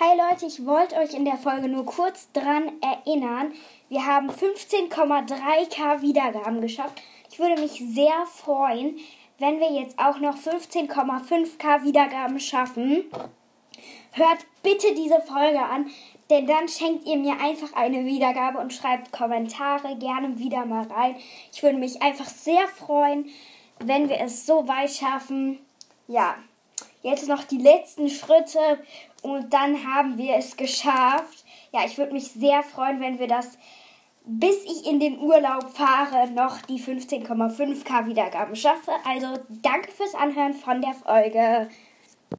Hi Leute, ich wollte euch in der Folge nur kurz dran erinnern. Wir haben 15,3k Wiedergaben geschafft. Ich würde mich sehr freuen, wenn wir jetzt auch noch 15,5k Wiedergaben schaffen. Hört bitte diese Folge an, denn dann schenkt ihr mir einfach eine Wiedergabe und schreibt Kommentare gerne wieder mal rein. Ich würde mich einfach sehr freuen, wenn wir es so weit schaffen. Ja, jetzt noch die letzten Schritte und dann haben wir es geschafft. Ja, ich würde mich sehr freuen, wenn wir das bis ich in den Urlaub fahre, noch die 15,5k Wiedergaben schaffe. Also danke fürs Anhören von der Folge.